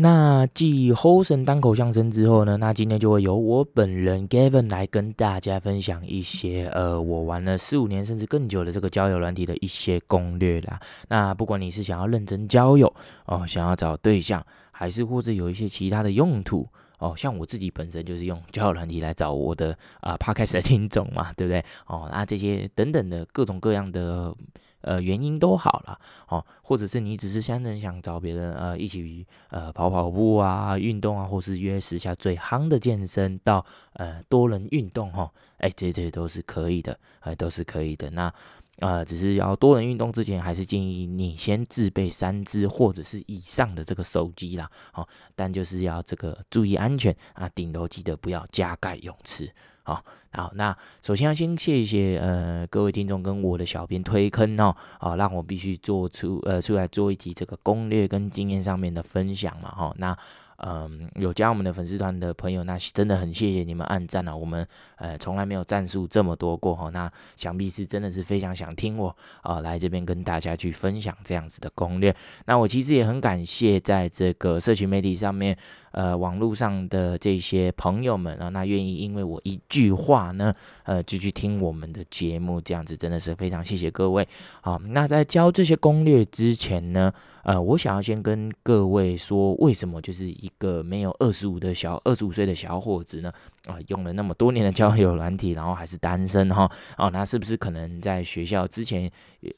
那继 Hosen 单口相声之后呢，那今天就会由我本人 Gavin 来跟大家分享一些呃，我玩了四五年甚至更久的这个交友软体的一些攻略啦。那不管你是想要认真交友哦，想要找对象，还是或者有一些其他的用途哦，像我自己本身就是用交友软体来找我的啊、呃、Podcast 的听众嘛，对不对？哦，那这些等等的各种各样的。呃，原因都好了，哦，或者是你只是单纯想找别人呃一起呃跑跑步啊，运动啊，或是约时下最夯的健身到呃多人运动哈，哎、欸，这些都是可以的，哎、都是可以的。那呃，只是要多人运动之前，还是建议你先自备三支或者是以上的这个手机啦，好、但就是要这个注意安全啊，顶楼记得不要加盖泳池。好，好，那首先要先谢谢呃各位听众跟我的小编推坑哦，啊，让我必须做出呃出来做一集这个攻略跟经验上面的分享嘛，哈，那。嗯，有加我们的粉丝团的朋友，那真的很谢谢你们按赞了、啊。我们呃从来没有赞数这么多过哈，那想必是真的是非常想听我啊、呃、来这边跟大家去分享这样子的攻略。那我其实也很感谢在这个社群媒体上面，呃网络上的这些朋友们啊，那愿意因为我一句话呢，呃就去听我们的节目，这样子真的是非常谢谢各位。好，那在教这些攻略之前呢，呃我想要先跟各位说，为什么就是一。个没有二十五的小二十五岁的小伙子呢，啊，用了那么多年的交友软体，然后还是单身哈，哦，那是不是可能在学校之前，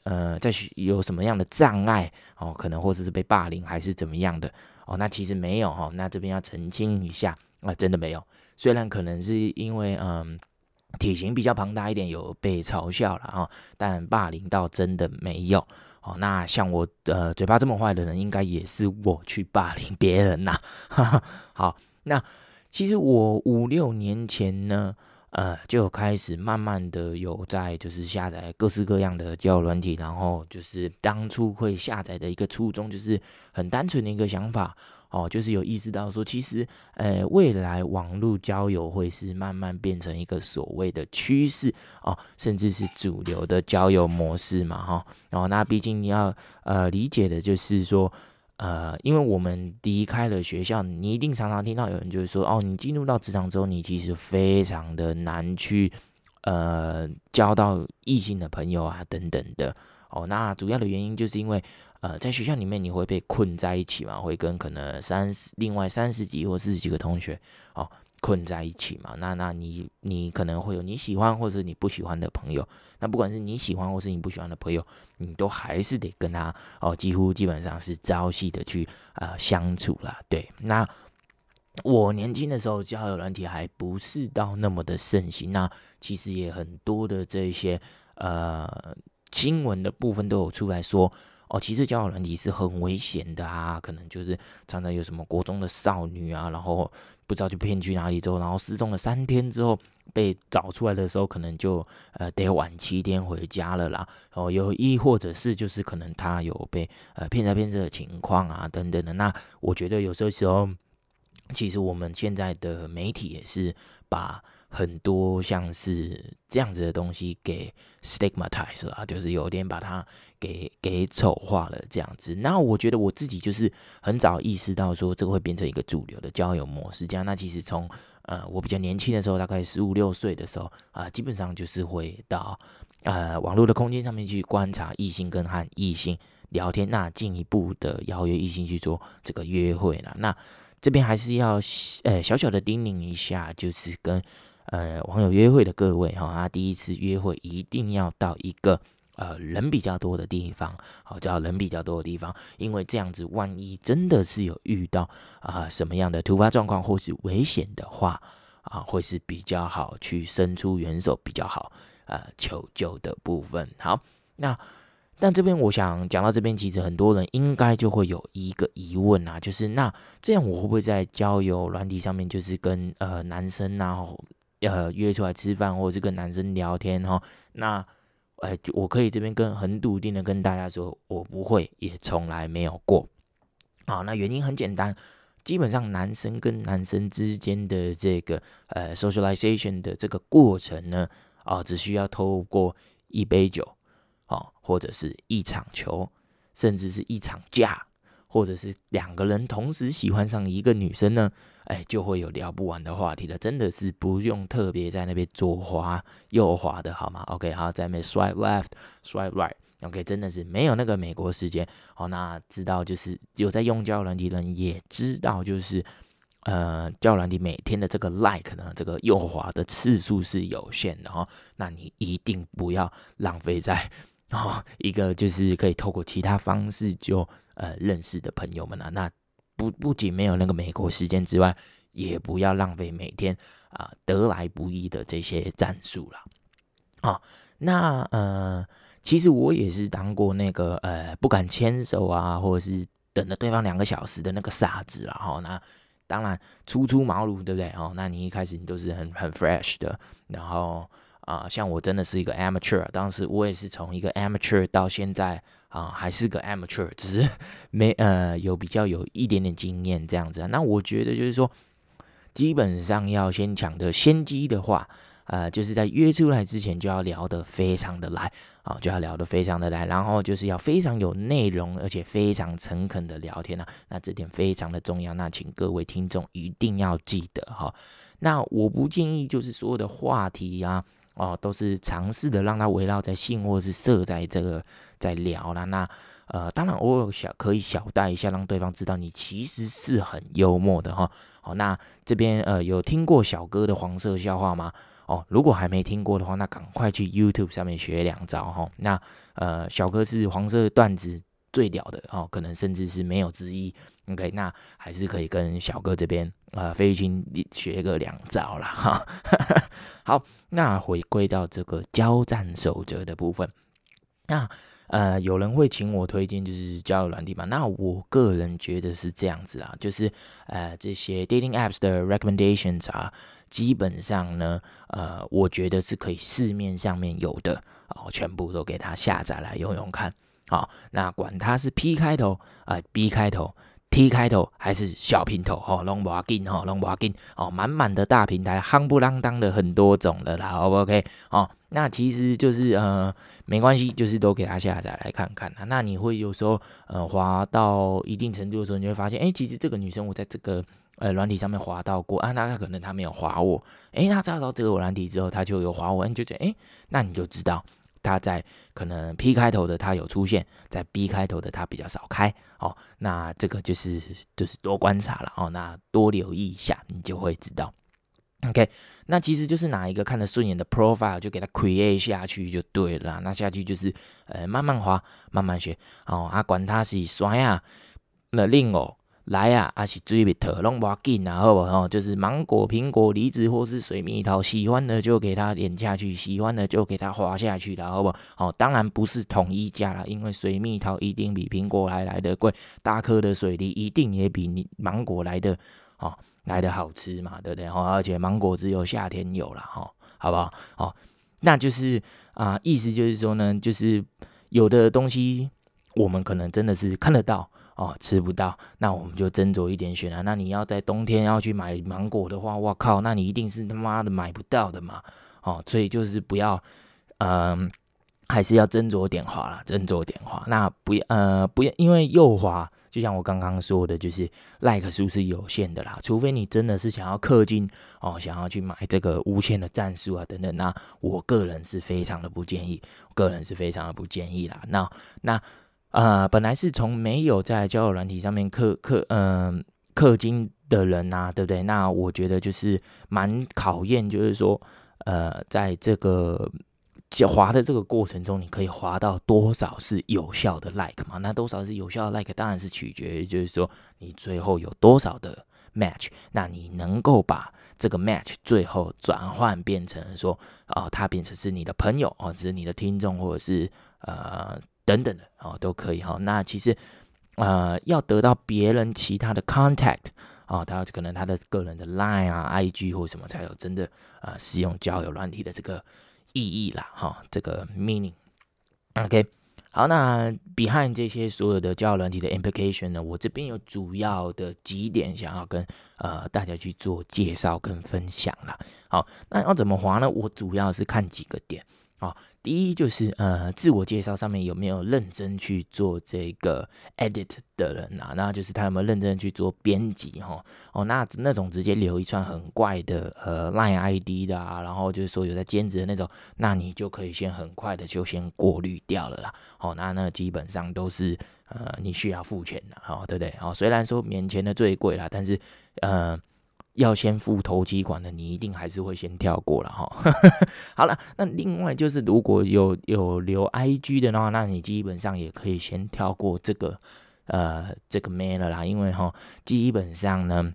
呃，在学有什么样的障碍哦？可能或者是被霸凌还是怎么样的哦？那其实没有哈，那这边要澄清一下啊，真的没有。虽然可能是因为嗯体型比较庞大一点，有被嘲笑了哈，但霸凌倒真的没有。哦，那像我呃嘴巴这么坏的人，应该也是我去霸凌别人呐。好，那其实我五六年前呢，呃，就开始慢慢的有在就是下载各式各样的交友软体，然后就是当初会下载的一个初衷，就是很单纯的一个想法。哦，就是有意识到说，其实，呃，未来网络交友会是慢慢变成一个所谓的趋势哦，甚至是主流的交友模式嘛，哈、然后，那毕竟你要呃理解的就是说，呃，因为我们离开了学校，你一定常常听到有人就是说，哦，你进入到职场之后，你其实非常的难去呃交到异性的朋友啊，等等的。哦，那主要的原因就是因为。呃，在学校里面你会被困在一起嘛？会跟可能三十、另外三十几或四十几个同学哦困在一起嘛？那那你你可能会有你喜欢或者你不喜欢的朋友。那不管是你喜欢或是你不喜欢的朋友，你都还是得跟他哦，几乎基本上是朝夕的去啊、呃、相处啦。对，那我年轻的时候交友软体还不是到那么的盛行，那其实也很多的这些呃新闻的部分都有出来说。哦，其实交友软体是很危险的啊，可能就是常常有什么国中的少女啊，然后不知道就骗去哪里之后，然后失踪了三天之后被找出来的时候，可能就呃得晚七天回家了啦。哦，有亦或者是就是可能他有被呃骗财骗色的情况啊等等的。那我觉得有时候时候，其实我们现在的媒体也是把。很多像是这样子的东西给 stigmatize 了，就是有点把它给给丑化了这样子。那我觉得我自己就是很早意识到说这个会变成一个主流的交友模式。这样，那其实从呃我比较年轻的时候，大概十五六岁的时候啊、基本上就是会到呃网络的空间上面去观察异性跟和异性聊天，那进一步的邀约异性去做这个约会了。那这边还是要呃小小的叮咛一下，就是跟。呃，网友约会的各位哈，他第一次约会一定要到一个呃人比较多的地方，好，叫人比较多的地方，因为这样子，万一真的是有遇到啊、什么样的突发状况或是危险的话啊，会是比较好去伸出援手，比较好呃求救的部分。好，那但这边我想讲到这边，其实很多人应该就会有一个疑问啊，就是那这样我会不会在交友软体上面，就是跟呃男生啊？呃，约出来吃饭，或者是跟男生聊天哈，那，呃，我可以这边跟很笃定的跟大家说，我不会，也从来没有过。好，那原因很简单，基本上男生跟男生之间的这个呃 socialization 的这个过程呢，啊，只需要透过一杯酒，啊，或者是一场球，甚至是一场架。或者是两个人同时喜欢上一个女生呢，哎，就会有聊不完的话题了。真的是不用特别在那边左滑右滑的好吗？OK，好，在那边 swipe left，swipe right，OK，真的是没有那个美国时间。好，那知道就是有在用交友软体的人也知道，就是呃，交友软体每天的这个 like 呢，这个右滑的次数是有限的哈。那你一定不要浪费在哦一个就是可以透过其他方式就。呃，认识的朋友们啊，那不不仅没有那个美国时间之外，也不要浪费每天啊、得来不易的这些战术了。啊，那呃，其实我也是当过那个呃不敢牵手啊，或者是等了对方两个小时的那个傻子了哈。那当然初出茅庐，对不对？哦，那你一开始你都是很很 fresh 的，然后啊、像我真的是一个 amateur，当时我也是从一个 amateur 到现在。啊，还是个 amateur，只是 没呃有比较有一点点经验这样子。那我觉得就是说，基本上要先抢得先机的话，呃，就是在约出来之前就要聊得非常的来啊，就要聊得非常的来，然后就是要非常有内容，而且非常诚恳的聊天啊。那这点非常的重要，那请各位听众一定要记得哈。那我不建议就是所有的话题啊。哦，都是尝试的让他围绕在性或者是色在这个在聊啦。那呃，当然偶尔小可以小带一下，让对方知道你其实是很幽默的哈。好、那这边呃有听过小哥的黄色笑话吗？哦，如果还没听过的话，那赶快去 YouTube 上面学两招哈、那呃，小哥是黄色段子最屌的哦，可能甚至是没有之一。OK，那还是可以跟小哥这边呃飞行学个两招啦。哈。好，那回归到这个交战守则的部分，那呃有人会请我推荐就是交友软体嘛？那我个人觉得是这样子啊，就是呃这些 dating apps 的 recommendations 啊，基本上呢呃我觉得是可以市面上面有的哦，全部都给他下载来用用看。好，那管它是 P 开头啊、B 开头。T 开头还是小平头，吼，拢无要紧，吼，拢无要紧，哦，满满的大平台，夯不啷当的很多种的啦，好不 OK？哦，那其实就是呃，没关系，就是都给他下载来看看。那你会有时候呃，滑到一定程度的时候，你会发现，哎，其实这个女生我在这个呃软体上面滑到过啊，那她可能她没有滑我，哎，她找到这个软体之后，她就有滑我，你就觉得，哎，那你就知道。他在可能 P 开头的他有出现，在 B 开头的他比较少开哦，那这个就是就是多观察了哦，那多留意一下，你就会知道。OK，那其实就是哪一个看得顺眼的 profile 就给他 create 下去就对了，那下去就是呃慢慢滑，慢慢学哦，啊管他是酸啊，那令哦。来呀、啊，还是水蜜桃拢无要紧啊，好不哦？就是芒果、苹果、梨子或是水蜜桃，喜欢的就给它点下去，喜欢的就给它滑下去了，好不好？哦，当然不是统一价啦，因为水蜜桃一定比苹果还来得贵，大颗的水梨一定也比你芒果来的哦来的好吃嘛，对不对？哦，而且芒果只有夏天有了，哈，好不好？哦，那就是啊、意思就是说呢，就是有的东西我们可能真的是看得到。哦，吃不到，那我们就斟酌一点选啊。那你要在冬天要去买芒果的话，我靠，那你一定是他妈的买不到的嘛。哦，所以就是不要，嗯、还是要斟酌点滑啦，斟酌点滑。那不要，呃，不要，因为右滑，就像我刚刚说的，就是 like 数是有限的啦。除非你真的是想要氪金哦，想要去买这个无限的战术啊等等，那我个人是非常的不建议，个人是非常的不建议啦。那那。呃，本来是从没有在交友软体上面氪氪嗯氪金的人呐、对不对？那我觉得就是蛮考验，就是说，呃，在这个滑的这个过程中，你可以滑到多少是有效的 like 嘛？那多少是有效的 like，当然是取决于，就是说你最后有多少的 match，那你能够把这个 match 最后转换变成说，啊、他变成是你的朋友哦，只是你的听众，或者是呃。等等的哦，都可以哈。那其实，呃，要得到别人其他的 contact 啊、哦，他可能他的个人的 line 啊、IG 或什么，才有真的啊、使用交友软体的这个意义啦哈、这个 meaning。OK，好，那 behind 这些所有的交友软体的 implication 呢，我这边有主要的几点想要跟呃大家去做介绍跟分享啦。好，那要怎么滑呢？我主要是看几个点。哦，第一就是呃，自我介绍上面有没有认真去做这个 edit 的人啊？那就是他有没有认真去做编辑哈？哦，那那种直接留一串很怪的呃 line ID 的啊，然后就是说有在兼职的那种，那你就可以先很快的就先过滤掉了啦。哦，那那基本上都是呃你需要付钱的，哦，对不对？哦，虽然说免钱的最贵啦，但是呃。要先付头期款的，你一定还是会先跳过了哈。好了，那另外就是如果有有留 IG 的话，那你基本上也可以先跳过这个呃这个 man 了啦，因为哈基本上呢，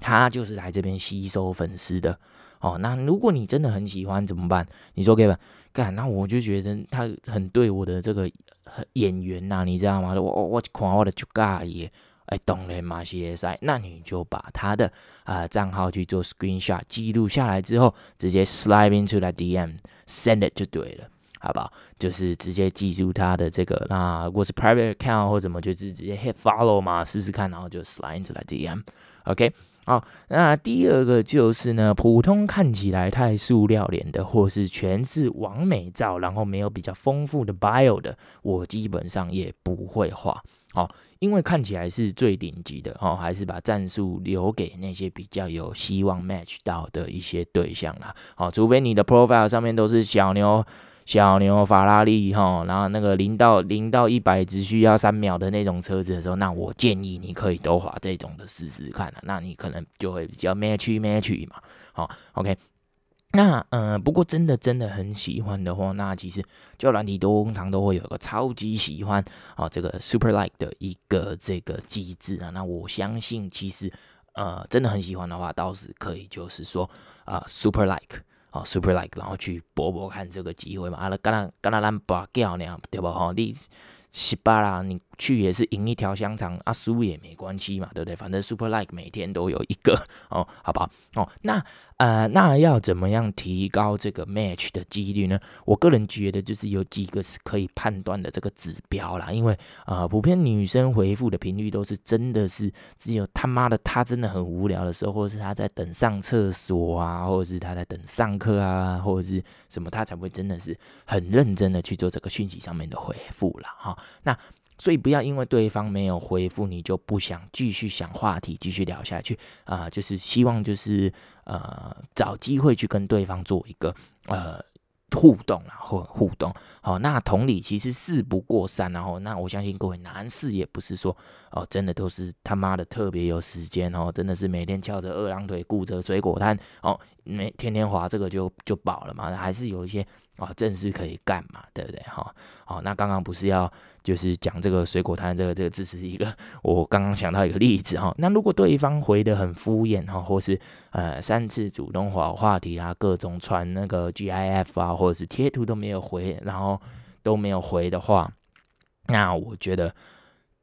他就是来这边吸收粉丝的哦。那如果你真的很喜欢怎么办？你说给吧，干，那我就觉得他很对我的这个演员呐、啊，你知道吗？我我我看我的就尬耶。哎，懂了吗？CSI，那你就把他的啊账号去做 screenshot 记录下来之后，直接 slide into the DM，send it 就对了，好不好？就是直接记住他的这个，那如果是 private account 或怎么，就是直接 hit follow 嘛，试试看，然后就 slide into the DM，OK？、好，那第二个就是呢，普通看起来太塑料脸的，或是全是完美照，然后没有比较丰富的 bio 的，我基本上也不会画。好，因为看起来是最顶级的哦，还是把战术留给那些比较有希望 match 到的一些对象啦。好，除非你的 profile 上面都是小牛、小牛法拉利哈，然后那个零到零到一百只需要三秒的那种车子的时候，那我建议你可以都划这种的试试看了，那你可能就会比较 match match 嘛。好，OK。那呃，不过真的真的很喜欢的话，那其实就软体通常都会有个超级喜欢啊，这个 super like 的一个这个机制啊。那我相信，其实呃，真的很喜欢的话，倒是可以就是说啊，super like 啊，super like，然后去搏搏看这个机会嘛。啊，刚刚刚刚咱拔掉那样，对不哈？你十八啦，你。去也是赢一条香肠啊，输也没关系嘛，对不对？反正 super like 每天都有一个 哦，好不好？哦，那呃，那要怎么样提高这个 match 的几率呢？我个人觉得就是有几个是可以判断的这个指标啦，因为啊、呃，普遍女生回复的频率都是真的是只有他妈的她真的很无聊的时候，或者是她在等上厕所啊，或者是她在等上课啊，或者是什么，她才会真的是很认真的去做这个讯息上面的回复啦。哈、那所以不要因为对方没有回复，你就不想继续想话题，继续聊下去啊、就是希望就是呃找机会去跟对方做一个呃互动啊，或互动。好，那同理，其实事不过三，然后那我相信各位男士也不是说哦，真的都是他妈的特别有时间哦，真的是每天翘着二郎腿顾着水果摊哦，每天天滑这个就就饱了嘛，还是有一些。啊，正事可以干嘛，对不对？哈，好，那刚刚不是要就是讲这个水果摊，这个这个只是一个我刚刚想到一个例子哈。那如果对方回的很敷衍哈，或是呃三次主动话话题啊，各种传那个 GIF 啊，或者是贴图都没有回，然后都没有回的话，那我觉得。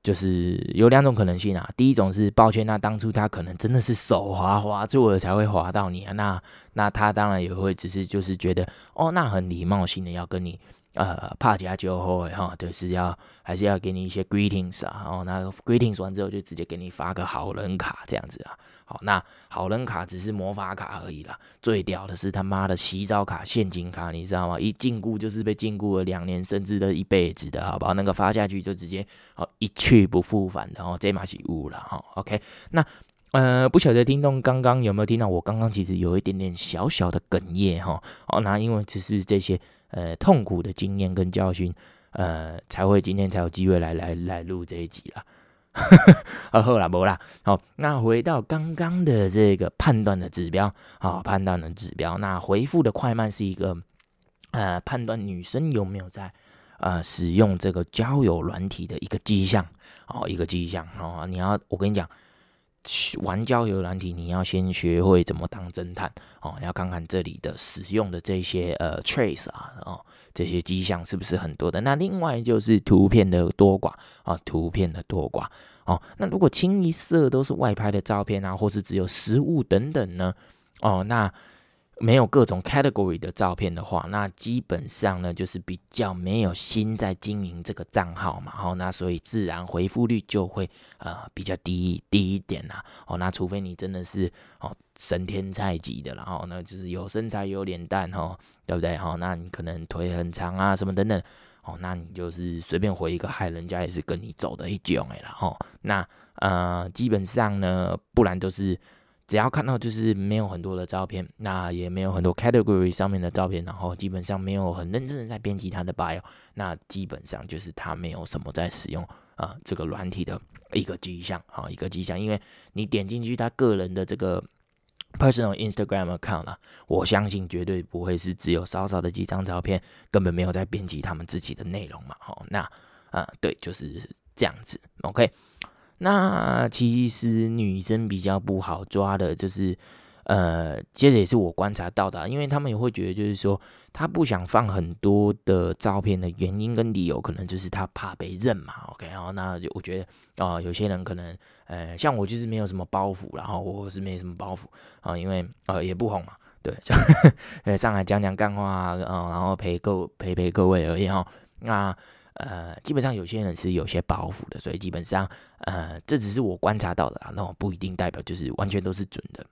就是有两种可能性啊，第一种是抱歉，那当初他可能真的是手滑滑住了才会滑到你啊，那那他当然也会只是就是觉得哦，那很礼貌性的要跟你。呃，怕加酒后哈，就是要还是要给你一些 greetings 啊，然后那 greetings 完之后就直接给你发个好人卡这样子啊。好，那好人卡只是魔法卡而已啦，最屌的是他妈的洗澡卡、现金卡，你知道吗？一禁锢就是被禁锢了两年，甚至的一辈子的，好不好？那个发下去就直接哦一去不复返，然后这马是误了哈。OK，那呃不晓得听众刚刚有没有听到我刚刚其实有一点点小小的哽咽哈。哦，那因为只是这些。呃，痛苦的经验跟教训，呃，才会今天才有机会来来来录这一集啦。啊，好啦，无啦，好，那回到刚刚的这个判断的指标，好，判断的指标，那回复的快慢是一个呃判断女生有没有在呃使用这个交友软体的一个迹象，哦，一个迹象哦，你要我跟你讲。玩交友软体，你要先学会怎么当侦探哦。要看看这里的使用的这些呃 trace 啊，哦，这些迹象是不是很多的？那另外就是图片的多寡啊，图片的多寡哦。那如果清一色都是外拍的照片啊，或是只有实物等等呢？哦，那没有各种 category 的照片的话，那基本上呢就是比较没有心在经营这个账号嘛，好，那所以自然回复率就会呃比较低低一点啦，哦，那除非你真的是哦神天菜级的，然后呢就是有身材有脸蛋哦，对不对？好，那你可能腿很长啊什么等等，哦，那你就是随便回一个嗨，人家也是跟你走的一种诶，然后那呃基本上呢，不然都是。只要看到就是没有很多的照片，那也没有很多 category 上面的照片，然后基本上没有很认真的在编辑他的 bio，那基本上就是他没有什么在使用啊、这个软体的一个迹象啊一个迹象，因为你点进去他个人的这个 personal Instagram account 啊，我相信绝对不会是只有少少的几张照片，根本没有在编辑他们自己的内容嘛，好，那啊、对，就是这样子，OK。那其实女生比较不好抓的，就是，呃，接着也是我观察到的，因为他们也会觉得，就是说，他不想放很多的照片的原因跟理由，可能就是他怕被认嘛。OK，然后那就我觉得，啊、有些人可能，呃，像我就是没有什么包袱，然后我是没什么包袱啊，因为呃也不红嘛，对，上来讲讲干话啊，然后陪各陪陪各位而已哈，那。呃，基本上有些人是有些包袱的，所以基本上，呃，这只是我观察到的啊，那我不一定代表就是完全都是准的。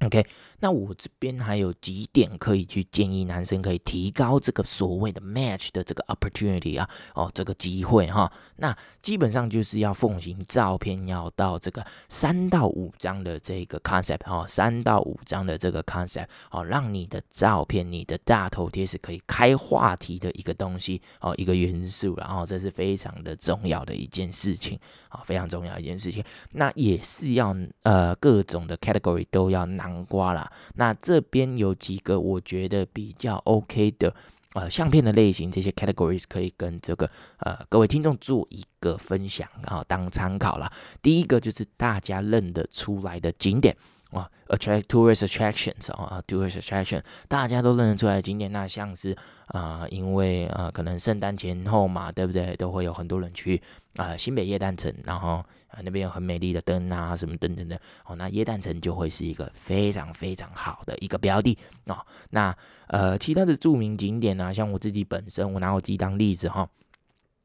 OK，那我这边还有几点可以去建议男生可以提高这个所谓的 match 的这个 opportunity 啊，哦，这个机会哈。那基本上就是要奉行照片要到这个三到五张的这个 concept 哈，三到五张的这个 concept 哦，让你的照片、你的大头贴是可以开话题的一个东西哦，一个元素，然后这是非常的重要的一件事情啊，非常重要一件事情。那也是要呃各种的 category 都要拿。南瓜啦，那这边有几个我觉得比较 OK 的呃相片的类型，这些 categories 可以跟这个呃各位听众做一个分享，然后当参考啦。第一个就是大家认得出来的景点啊，attract tourist attractions 啊，tourist attraction，大家都认得出来的景点，那像是啊、因为呃可能圣诞前后嘛，对不对？都会有很多人去啊、新北耶诞城，然后。啊，那边有很美丽的灯啊，什么等等的哦。那耶诞城就会是一个非常非常好的一个标的哦。那呃，其他的著名景点呢、啊，像我自己本身，我拿我自己当例子哈。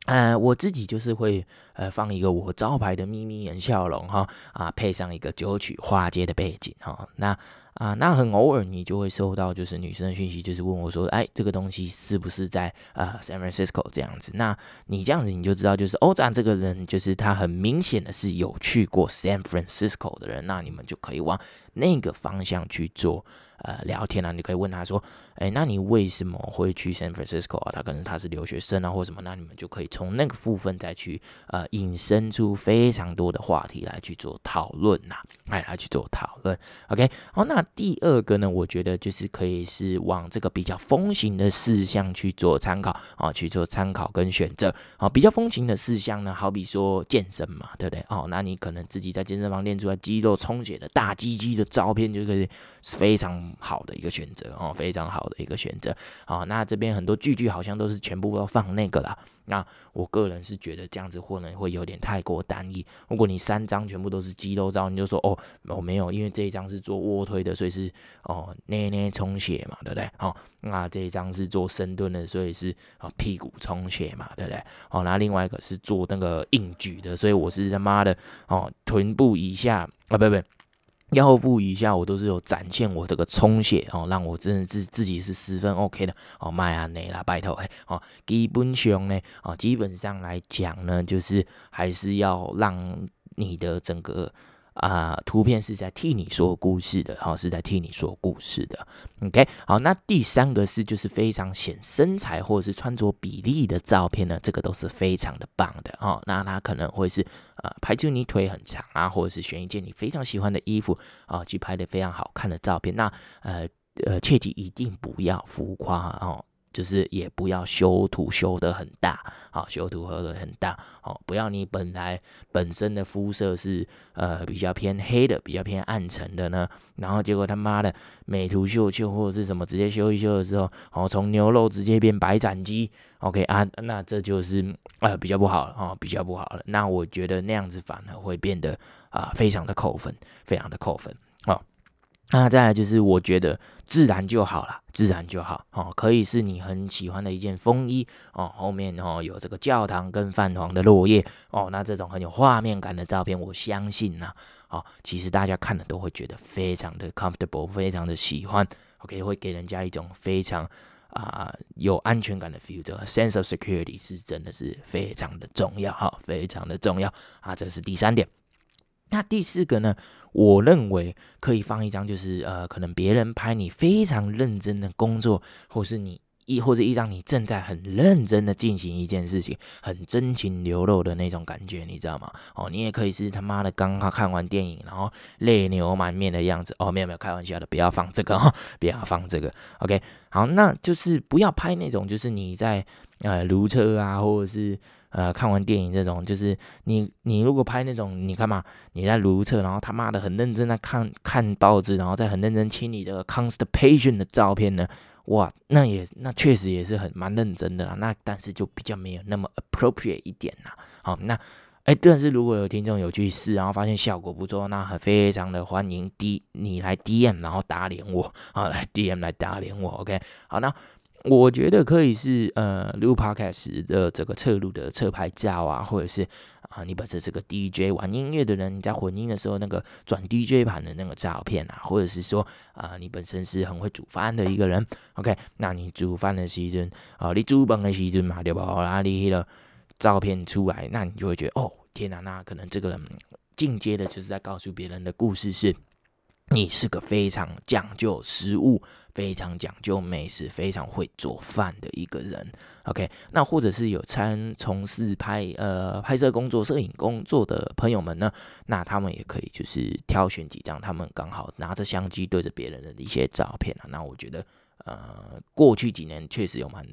呃，我自己就是会呃放一个我招牌的眯眯眼笑容哈啊，配上一个九曲花街的背景哈。那啊，那很偶尔你就会收到就是女生的讯息，就是问我说，哎，这个东西是不是在呃 San Francisco 这样子？那你这样子你就知道，就是欧赞这个人就是他很明显的是有去过 San Francisco 的人，那你们就可以往那个方向去做。呃，聊天啊，你可以问他说，哎，那你为什么会去 San Francisco 啊？他可能他是留学生啊，或什么，那你们就可以从那个部分再去呃引申出非常多的话题来去做讨论呐，哎，来去做讨论。OK，好，那第二个呢，我觉得就是可以是往这个比较风行的事项去做参考啊，去做参考跟选择啊。比较风行的事项呢，好比说健身嘛，对不对？哦，那你可能自己在健身房练出来肌肉充血的大鸡鸡的照片，就可以是非常。好的一个选择哦，非常好的一个选择啊。那这边很多句句好像都是全部都放那个啦。那我个人是觉得这样子可能会有点太过单一。如果你三张全部都是肌肉照，你就说哦，我没有，因为这一张是做卧推的，所以是哦捏捏充血嘛，对不对？哦，那这一张是做深蹲的，所以是啊屁股充血嘛，对不对？哦，那另外一个是做那个硬举的，所以我是他妈的哦臀部以下啊，不不。腰部以下我都是有展现我这个充血哦，让我真的自自己是十分 OK 的哦，迈阿内啦，拜托嘿哦，基本上呢哦，基本上来讲呢，就是还是要让你的整个。啊、图片是在替你说故事的，哈、哦，是在替你说故事的。OK，好，那第三个是就是非常显身材或者是穿着比例的照片呢，这个都是非常的棒的哦。那它可能会是呃，拍出你腿很长啊，或者是选一件你非常喜欢的衣服啊、去拍的非常好看的照片。那呃呃，切记一定不要浮夸哦。就是也不要修图修得很大，好，修图修得很大，好，不要你本来本身的肤色是呃比较偏黑的，比较偏暗沉的呢，然后结果他妈的美图秀秀或者是什么直接修一修的时候，哦，从牛肉直接变白斩鸡，OK 啊，那这就是呃比较不好了，哦，比较不好了，那我觉得那样子反而会变得啊、非常的扣分，非常的扣分，好。那再来就是我觉得自然就好了，自然就好哦，可以是你很喜欢的一件风衣哦，后面哦有这个教堂跟泛黄的落叶哦，那这种很有画面感的照片，我相信呐，哦，其实大家看了都会觉得非常的 comfortable，非常的喜欢，OK，会给人家一种非常啊、有安全感的 feel，这个 sense of security 是真的是非常的重要哈，非常的重要啊，这是第三点。那第四个呢？我认为可以放一张，就是呃，可能别人拍你非常认真的工作，或是你一或者一张你正在很认真的进行一件事情，很真情流露的那种感觉，你知道吗？哦，你也可以是他妈的刚刚看完电影，然后泪流满面的样子。哦，没有没有，开玩笑的，不要放这个哈，不要放这个。OK，好，那就是不要拍那种，就是你在呃如厕啊，或者是。呃，看完电影这种，就是你你如果拍那种，你看嘛，你在如厕，然后他妈的很认真在看看报纸，然后再很认真清理这个 constipation 的照片呢，哇，那也那确实也是很蛮认真的啦，那但是就比较没有那么 appropriate 一点啦。好，那哎，但是如果有听众有去试，然后发现效果不错，那很非常的欢迎 D 你来 DM，然后打脸我好，来 DM 来打脸我，OK，好，那。我觉得可以是呃录 podcast 的这个侧录的侧拍照啊，或者是啊你本身是个 DJ 玩音乐的人，你在混音的时候那个转 DJ 盘的那个照片啊，或者是说啊你本身是很会煮饭的一个人，OK，那你煮饭的时阵啊，你煮饭的时阵嘛，对吧？哪里的照片出来，那你就会觉得哦天哪，那可能这个人进阶的就是在告诉别人的故事是。你是个非常讲究食物、非常讲究美食、非常会做饭的一个人，OK？那或者是有参从事拍呃拍摄工作、摄影工作的朋友们呢，那他们也可以就是挑选几张他们刚好拿着相机对着别人的一些照片啊。那我觉得呃过去几年确实有蛮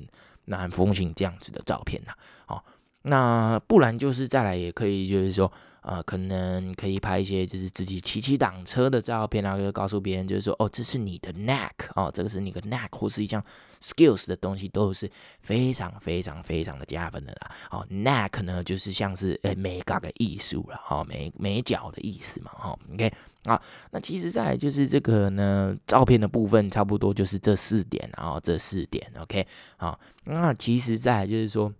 蛮风行这样子的照片呐，哦。那不然就是再来也可以，就是说，呃，可能可以拍一些就是自己骑骑挡车的照片，然后就告诉别人，就是说，哦，这是你的 neck 哦，这个是你的 neck，或是一项 skills 的东西，都是非常非常非常的加分的啦。哦，neck 呢，就是像是诶美感的艺术了，哈、哦，美美角的意思嘛，哈、哦，OK 啊，那其实在就是这个呢，照片的部分差不多就是这四点，然后这四点，OK 好，那其实在就是说。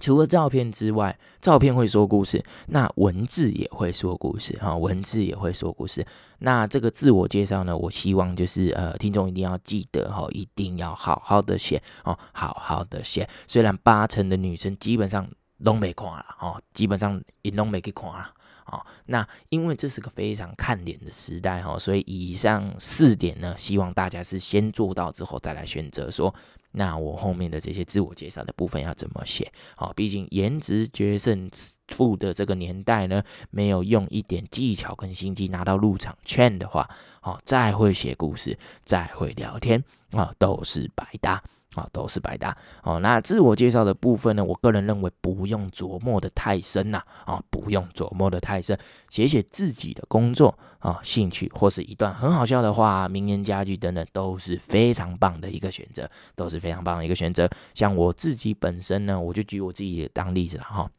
除了照片之外，照片会说故事，那文字也会说故事哈，文字也会说故事。那这个自我介绍呢，我希望就是呃，听众一定要记得哈，一定要好好的写哦，好好的写。虽然八成的女生基本上都没看了哦，基本上也都没去看了哦。那因为这是个非常看脸的时代哈，所以以上四点呢，希望大家是先做到之后再来选择说。那我后面的这些自我介绍的部分要怎么写？好，毕竟颜值决胜负的这个年代呢，没有用一点技巧跟心机拿到入场券的话，好，再会写故事，再会聊天啊，都是白搭。啊，都是白搭哦。那自我介绍的部分呢，我个人认为不用琢磨的太深呐，啊，不用琢磨的太深，写写自己的工作啊、兴趣，或是一段很好笑的话、名言佳句等等，都是非常棒的一个选择，都是非常棒的一个选择。像我自己本身呢，我就举我自己当例子了哈。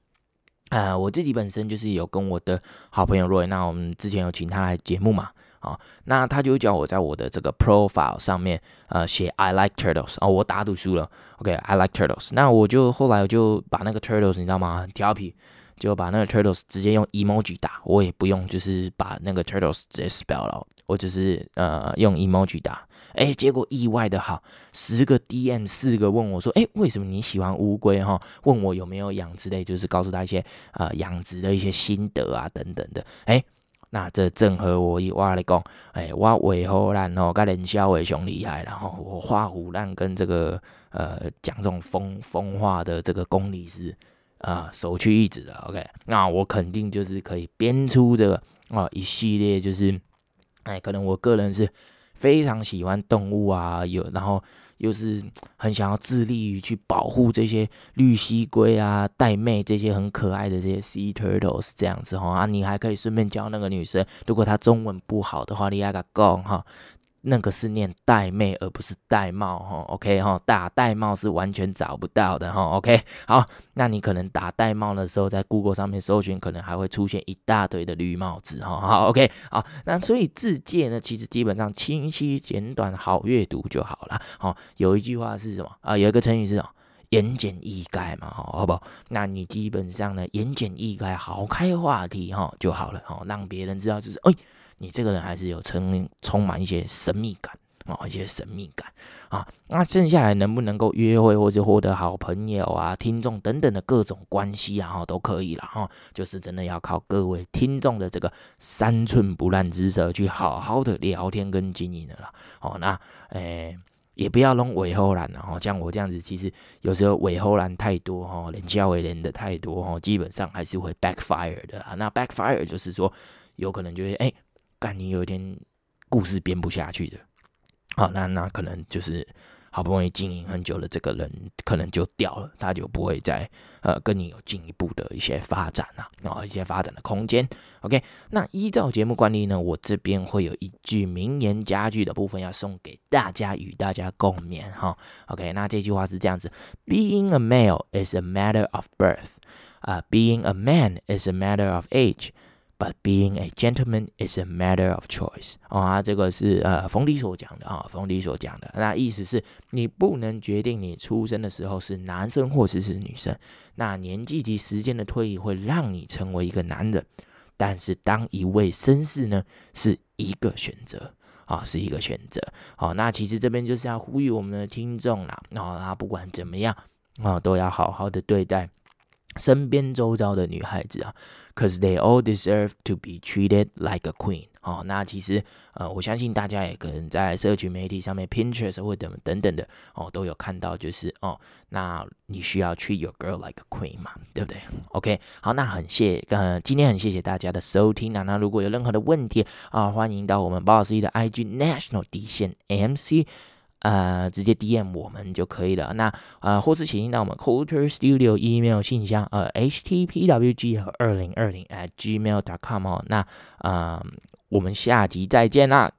啊、我自己本身就是有跟我的好朋友 Roy，那我们之前有请他来节目嘛。啊，那他就叫我在我的这个 profile 上面，呃，写 I like turtles 哦，我打赌输了，OK，I like turtles。那我就后来我就把那个 turtles 你知道吗？很调皮，就把那个 turtles 直接用 emoji 打，我也不用就是把那个 turtles 直接 spell 了，我只是呃用 emoji 打，哎，结果意外的好，十个 DM 四个问我说，哎，为什么你喜欢乌龟哈？问我有没有养之类，就是告诉他一些呃养殖的一些心得啊等等的，哎。那这正合我意，我来讲，哎，我画虎烂吼，跟人肖伟雄厉害，然后我画虎烂跟这个呃讲这种风风化的这个功力是啊、首屈一指的，OK，那我肯定就是可以编出这个啊、一系列，就是哎，可能我个人是非常喜欢动物啊，有然后。又是很想要致力于去保护这些绿蜥龟啊、带妹这些很可爱的这些 sea turtles 这样子哈啊，你还可以顺便教那个女生，如果她中文不好的话，你还个讲哈，那个是念玳瑁，而不是玳瑁哈。OK 哈，打玳瑁是完全找不到的哈。OK，好，那你可能打玳瑁的时候，在 Google 上面搜寻，可能还会出现一大堆的绿帽子哈。好，OK，好，那所以字介呢，其实基本上清晰简短，好阅读就好了。好，有一句话是什么啊？有一个成语是什么？言简意赅嘛，好不？那你基本上呢，言简意赅，好开话题哈就好了，哈，让别人知道就是，哎，你这个人还是有充充满一些神秘感哦，一些神秘感啊。那剩下来能不能够约会，或者获得好朋友啊、听众等等的各种关系啊，都可以了哈。就是真的要靠各位听众的这个三寸不烂之舌去好好的聊天跟经营的啦。哦，那，诶。也不要弄尾后栏了哈，像我这样子，其实有时候尾后栏太多哈，连教为连的太多哈，基本上还是会 backfire 的啊。那 backfire 就是说，有可能就是哎，干你有一天故事编不下去的，好，那那可能就是。好不容易经营很久的这个人，可能就掉了，他就不会再呃跟你有进一步的一些发展了，然后一些发展的空间。OK，那依照节目惯例呢，我这边会有一句名言佳句的部分要送给大家，与大家共勉哈。OK，那这句话是这样子：Being a male is a matter of birth，啊，being a man is a matter of age。But being a gentleman is a matter of choice。哦，啊，这个是呃冯迪所讲的啊，冯迪所讲的。那意思是你不能决定你出生的时候是男生或者是女生。那年纪及时间的推移会让你成为一个男人，但是当一位绅士呢，是一个选择啊，是一个选择。好，那其实这边就是要呼吁我们的听众啦，啊，不管怎么样啊，都要好好的对待。身边周遭的女孩子啊，cause they all deserve to be treated like a queen。哦，那其实呃，我相信大家也可能在社群媒体上面，Pinterest 或等等等的哦，都有看到，就是哦，那你需要 treat your girl like a queen 嘛，对不对？OK，好，那很谢呃，今天很谢谢大家的收听啊。那如果有任何的问题啊，欢迎到我们包老师的 IG National 底线 MC。呃，直接 DM 我们就可以了。那呃，或是请进到我们 Culture Studio email 信箱，呃，htpwg 和二零二零 at gmail.com 哦。那呃，我们下集再见啦。